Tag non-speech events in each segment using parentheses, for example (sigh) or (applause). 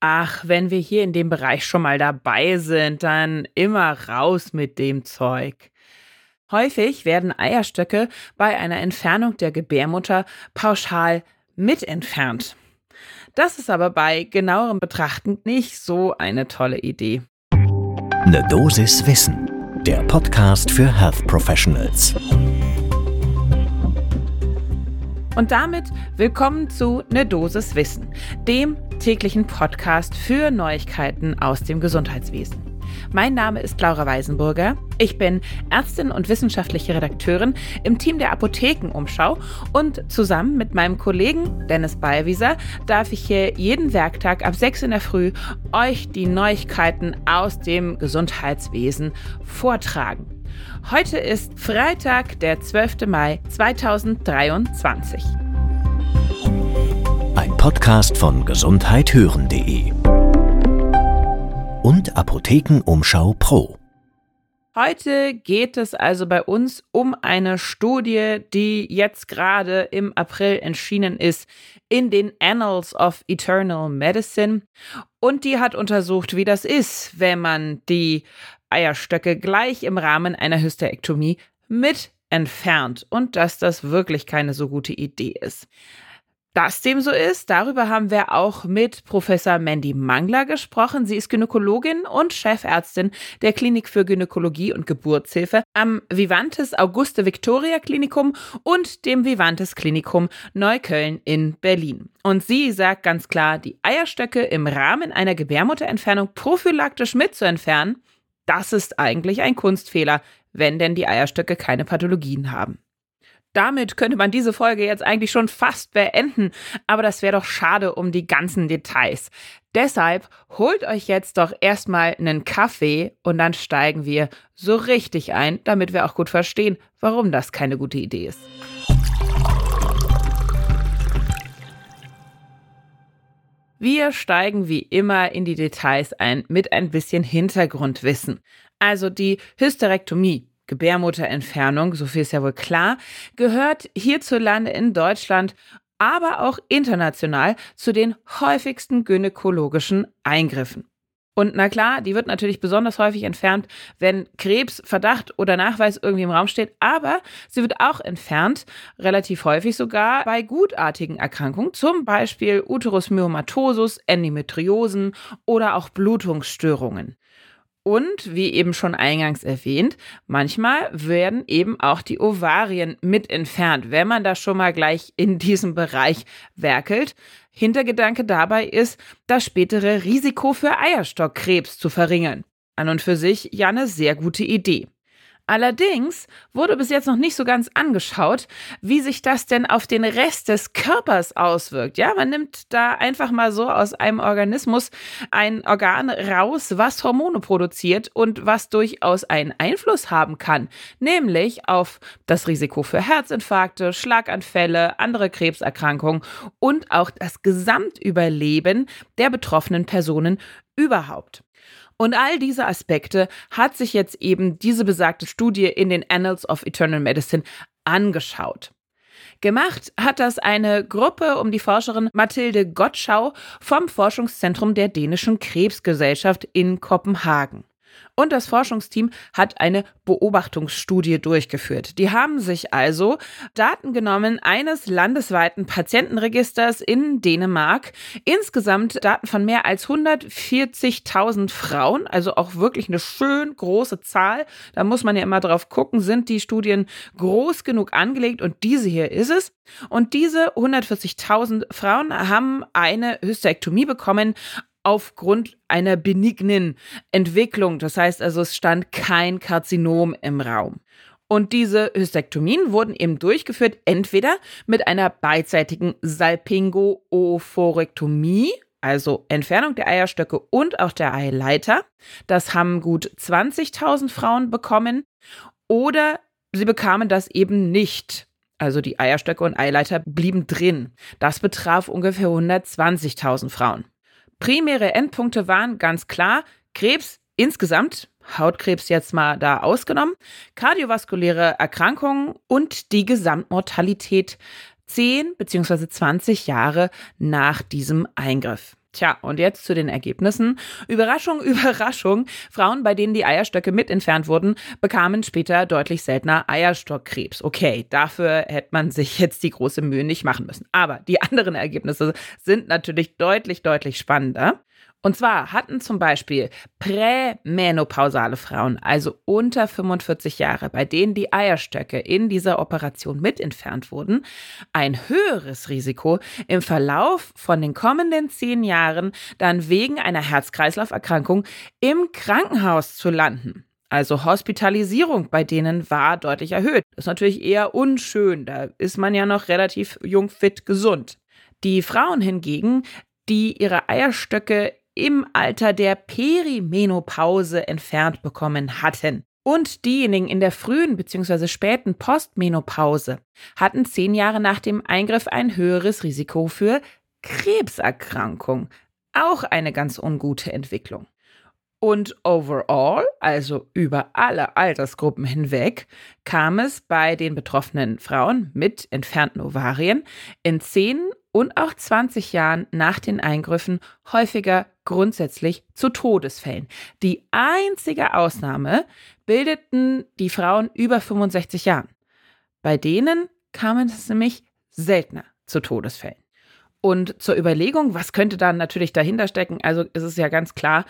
Ach, wenn wir hier in dem Bereich schon mal dabei sind, dann immer raus mit dem Zeug. Häufig werden Eierstöcke bei einer Entfernung der Gebärmutter pauschal mit entfernt. Das ist aber bei genauerem Betrachten nicht so eine tolle Idee. Ne Dosis Wissen, der Podcast für Health Professionals. Und damit willkommen zu Ne Dosis Wissen, dem täglichen Podcast für Neuigkeiten aus dem Gesundheitswesen. Mein Name ist Laura Weisenburger. Ich bin Ärztin und wissenschaftliche Redakteurin im Team der Apothekenumschau und zusammen mit meinem Kollegen Dennis Ballwieser darf ich hier jeden Werktag ab 6 in der Früh euch die Neuigkeiten aus dem Gesundheitswesen vortragen. Heute ist Freitag, der 12. Mai 2023. Podcast von gesundheithören.de und Apothekenumschau Pro. Heute geht es also bei uns um eine Studie, die jetzt gerade im April erschienen ist in den Annals of Eternal Medicine. Und die hat untersucht, wie das ist, wenn man die Eierstöcke gleich im Rahmen einer Hysterektomie mit entfernt und dass das wirklich keine so gute Idee ist dass dem so ist, darüber haben wir auch mit Professor Mandy Mangler gesprochen. Sie ist Gynäkologin und Chefärztin der Klinik für Gynäkologie und Geburtshilfe am Vivantes Auguste Victoria Klinikum und dem Vivantes Klinikum Neukölln in Berlin. Und sie sagt ganz klar, die Eierstöcke im Rahmen einer Gebärmutterentfernung prophylaktisch mitzuentfernen, das ist eigentlich ein Kunstfehler, wenn denn die Eierstöcke keine Pathologien haben. Damit könnte man diese Folge jetzt eigentlich schon fast beenden, aber das wäre doch schade um die ganzen Details. Deshalb holt euch jetzt doch erstmal einen Kaffee und dann steigen wir so richtig ein, damit wir auch gut verstehen, warum das keine gute Idee ist. Wir steigen wie immer in die Details ein mit ein bisschen Hintergrundwissen. Also die Hysterektomie, Gebärmutterentfernung, so viel ist ja wohl klar, gehört hierzulande in Deutschland, aber auch international zu den häufigsten gynäkologischen Eingriffen. Und na klar, die wird natürlich besonders häufig entfernt, wenn Krebsverdacht oder Nachweis irgendwie im Raum steht, aber sie wird auch entfernt, relativ häufig sogar bei gutartigen Erkrankungen, zum Beispiel Uterusmyomatosus, Endometriosen oder auch Blutungsstörungen. Und wie eben schon eingangs erwähnt, manchmal werden eben auch die Ovarien mit entfernt, wenn man da schon mal gleich in diesem Bereich werkelt. Hintergedanke dabei ist, das spätere Risiko für Eierstockkrebs zu verringern. An und für sich ja eine sehr gute Idee. Allerdings wurde bis jetzt noch nicht so ganz angeschaut, wie sich das denn auf den Rest des Körpers auswirkt. Ja, man nimmt da einfach mal so aus einem Organismus ein Organ raus, was Hormone produziert und was durchaus einen Einfluss haben kann, nämlich auf das Risiko für Herzinfarkte, Schlaganfälle, andere Krebserkrankungen und auch das Gesamtüberleben der betroffenen Personen überhaupt. Und all diese Aspekte hat sich jetzt eben diese besagte Studie in den Annals of Eternal Medicine angeschaut. Gemacht hat das eine Gruppe um die Forscherin Mathilde Gottschau vom Forschungszentrum der dänischen Krebsgesellschaft in Kopenhagen. Und das Forschungsteam hat eine Beobachtungsstudie durchgeführt. Die haben sich also Daten genommen eines landesweiten Patientenregisters in Dänemark, insgesamt Daten von mehr als 140.000 Frauen, also auch wirklich eine schön große Zahl. Da muss man ja immer drauf gucken, sind die Studien groß genug angelegt und diese hier ist es. Und diese 140.000 Frauen haben eine Hysterektomie bekommen aufgrund einer benignen Entwicklung. Das heißt also, es stand kein Karzinom im Raum. Und diese Hystektomien wurden eben durchgeführt, entweder mit einer beidseitigen Salpingo-Ophorektomie, also Entfernung der Eierstöcke und auch der Eileiter. Das haben gut 20.000 Frauen bekommen. Oder sie bekamen das eben nicht. Also die Eierstöcke und Eileiter blieben drin. Das betraf ungefähr 120.000 Frauen. Primäre Endpunkte waren ganz klar Krebs insgesamt, Hautkrebs jetzt mal da ausgenommen, kardiovaskuläre Erkrankungen und die Gesamtmortalität 10 bzw. 20 Jahre nach diesem Eingriff. Tja, und jetzt zu den Ergebnissen. Überraschung, (laughs) Überraschung. Frauen, bei denen die Eierstöcke mit entfernt wurden, bekamen später deutlich seltener Eierstockkrebs. Okay, dafür hätte man sich jetzt die große Mühe nicht machen müssen. Aber die (laughs) anderen Ergebnisse sind natürlich deutlich, deutlich spannender. Und zwar hatten zum Beispiel prämenopausale Frauen, also unter 45 Jahre, bei denen die Eierstöcke in dieser Operation mit entfernt wurden, ein höheres Risiko im Verlauf von den kommenden zehn Jahren dann wegen einer Herz-Kreislauf-Erkrankung im Krankenhaus zu landen. Also Hospitalisierung bei denen war deutlich erhöht. Das ist natürlich eher unschön, da ist man ja noch relativ jung, fit, gesund. Die Frauen hingegen, die ihre Eierstöcke im Alter der Perimenopause entfernt bekommen hatten. Und diejenigen in der frühen bzw. späten Postmenopause hatten zehn Jahre nach dem Eingriff ein höheres Risiko für Krebserkrankung. Auch eine ganz ungute Entwicklung. Und overall, also über alle Altersgruppen hinweg, kam es bei den betroffenen Frauen mit entfernten Ovarien in 10 und auch 20 Jahren nach den Eingriffen häufiger grundsätzlich zu Todesfällen. Die einzige Ausnahme bildeten die Frauen über 65 Jahren. Bei denen kam es nämlich seltener zu Todesfällen. Und zur Überlegung, was könnte da natürlich dahinter stecken? Also es ist ja ganz klar,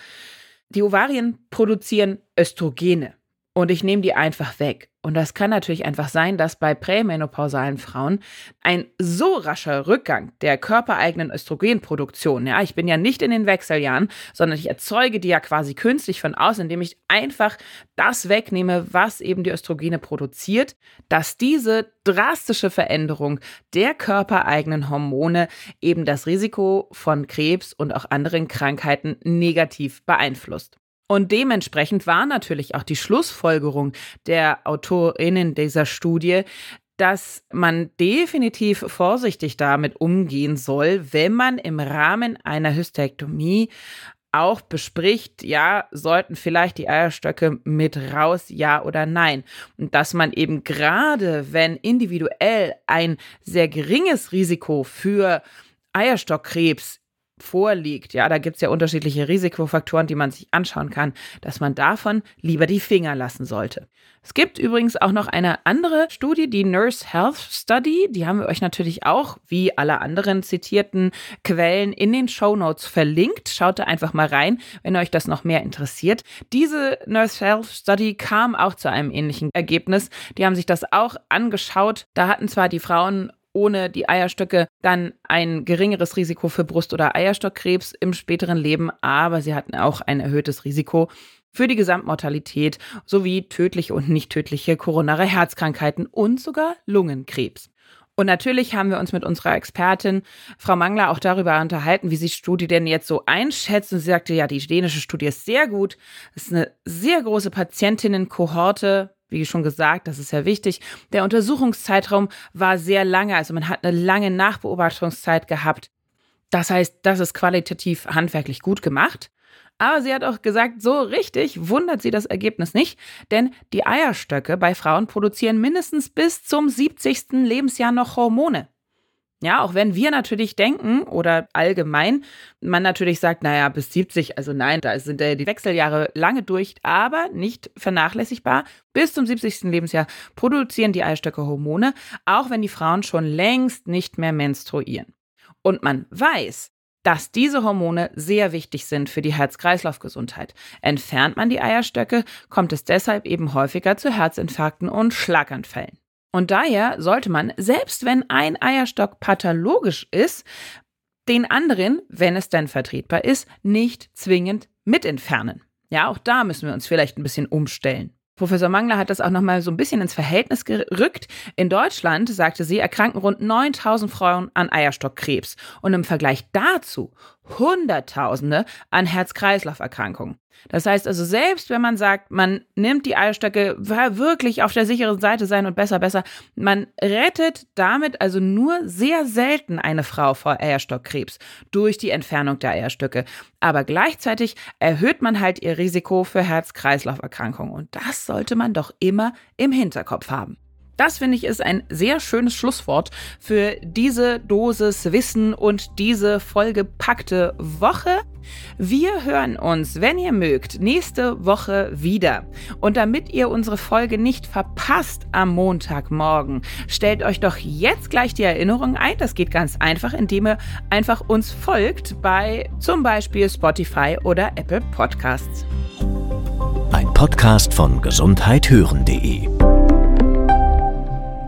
die Ovarien produzieren Östrogene und ich nehme die einfach weg. Und das kann natürlich einfach sein, dass bei prämenopausalen Frauen ein so rascher Rückgang der körpereigenen Östrogenproduktion, ja, ich bin ja nicht in den Wechseljahren, sondern ich erzeuge die ja quasi künstlich von außen, indem ich einfach das wegnehme, was eben die Östrogene produziert, dass diese drastische Veränderung der körpereigenen Hormone eben das Risiko von Krebs und auch anderen Krankheiten negativ beeinflusst. Und dementsprechend war natürlich auch die Schlussfolgerung der Autorinnen dieser Studie, dass man definitiv vorsichtig damit umgehen soll, wenn man im Rahmen einer Hysterektomie auch bespricht, ja, sollten vielleicht die Eierstöcke mit raus, ja oder nein. Und dass man eben gerade, wenn individuell ein sehr geringes Risiko für Eierstockkrebs vorliegt, ja, da gibt es ja unterschiedliche Risikofaktoren, die man sich anschauen kann, dass man davon lieber die Finger lassen sollte. Es gibt übrigens auch noch eine andere Studie, die Nurse Health Study, die haben wir euch natürlich auch, wie alle anderen zitierten Quellen, in den Show Notes verlinkt. Schaut da einfach mal rein, wenn euch das noch mehr interessiert. Diese Nurse Health Study kam auch zu einem ähnlichen Ergebnis. Die haben sich das auch angeschaut. Da hatten zwar die Frauen ohne die Eierstöcke dann ein geringeres Risiko für Brust- oder Eierstockkrebs im späteren Leben, aber sie hatten auch ein erhöhtes Risiko für die Gesamtmortalität sowie tödliche und nicht tödliche koronare Herzkrankheiten und sogar Lungenkrebs. Und natürlich haben wir uns mit unserer Expertin, Frau Mangler, auch darüber unterhalten, wie sie die Studie denn jetzt so einschätzt. Und sie sagte, ja, die dänische Studie ist sehr gut. Es ist eine sehr große Patientinnenkohorte, wie schon gesagt, das ist ja wichtig. Der Untersuchungszeitraum war sehr lange, also man hat eine lange Nachbeobachtungszeit gehabt. Das heißt, das ist qualitativ handwerklich gut gemacht. Aber sie hat auch gesagt, so richtig wundert sie das Ergebnis nicht, denn die Eierstöcke bei Frauen produzieren mindestens bis zum 70. Lebensjahr noch Hormone. Ja, auch wenn wir natürlich denken oder allgemein man natürlich sagt, naja, bis 70, also nein, da sind die Wechseljahre lange durch, aber nicht vernachlässigbar. Bis zum 70. Lebensjahr produzieren die Eierstöcke Hormone, auch wenn die Frauen schon längst nicht mehr menstruieren. Und man weiß, dass diese Hormone sehr wichtig sind für die Herz-Kreislauf-Gesundheit. Entfernt man die Eierstöcke, kommt es deshalb eben häufiger zu Herzinfarkten und Schlaganfällen. Und daher sollte man, selbst wenn ein Eierstock pathologisch ist, den anderen, wenn es denn vertretbar ist, nicht zwingend mit entfernen. Ja, auch da müssen wir uns vielleicht ein bisschen umstellen. Professor Mangler hat das auch noch mal so ein bisschen ins Verhältnis gerückt. In Deutschland, sagte sie, erkranken rund 9000 Frauen an Eierstockkrebs und im Vergleich dazu Hunderttausende an Herz-Kreislauf-Erkrankungen. Das heißt also, selbst wenn man sagt, man nimmt die Eierstöcke, wirklich auf der sicheren Seite sein und besser, besser, man rettet damit also nur sehr selten eine Frau vor Eierstockkrebs durch die Entfernung der Eierstöcke. Aber gleichzeitig erhöht man halt ihr Risiko für Herz-Kreislauf-Erkrankungen. Und das sollte man doch immer im Hinterkopf haben. Das finde ich ist ein sehr schönes Schlusswort für diese Dosis Wissen und diese vollgepackte Woche. Wir hören uns, wenn ihr mögt, nächste Woche wieder. Und damit ihr unsere Folge nicht verpasst am Montagmorgen, stellt euch doch jetzt gleich die Erinnerung ein. Das geht ganz einfach, indem ihr einfach uns folgt bei zum Beispiel Spotify oder Apple Podcasts. Ein Podcast von gesundheithören.de